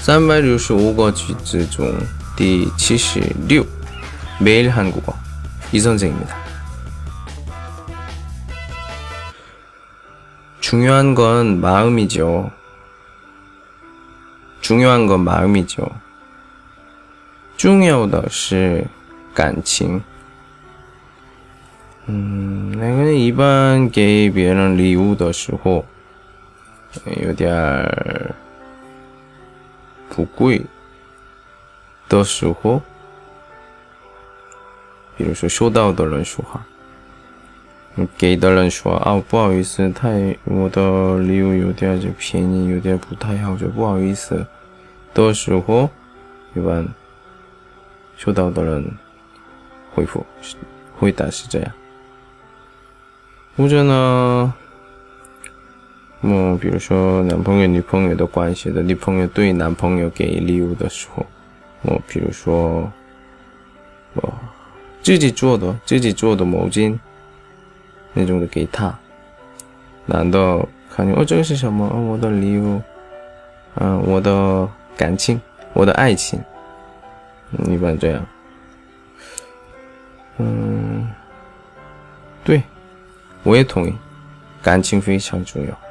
三百六十五个句子中第七十六매일한국어이선생입니다 중요한 건 마음이죠. 중요한 건 마음이죠. 重要的是感情。嗯，那个一般给别人礼物的时候，有点儿 不贵。的时候，比如说收到的人说话，给的人说啊，不好意思，太我的礼物有点就便宜，有点不太好，就不好意思。的时候，一般收到的人回复回答是这样。或者呢，嗯比如说男朋友女朋友的关系的，女朋友对男朋友给礼物的时候，我比如说我自己做的自己做的毛巾那种的给他，男的看见哦这个是什么？哦我的礼物，嗯我的感情，我的爱情，一般这样，嗯，对。我也同意，感情非常重要。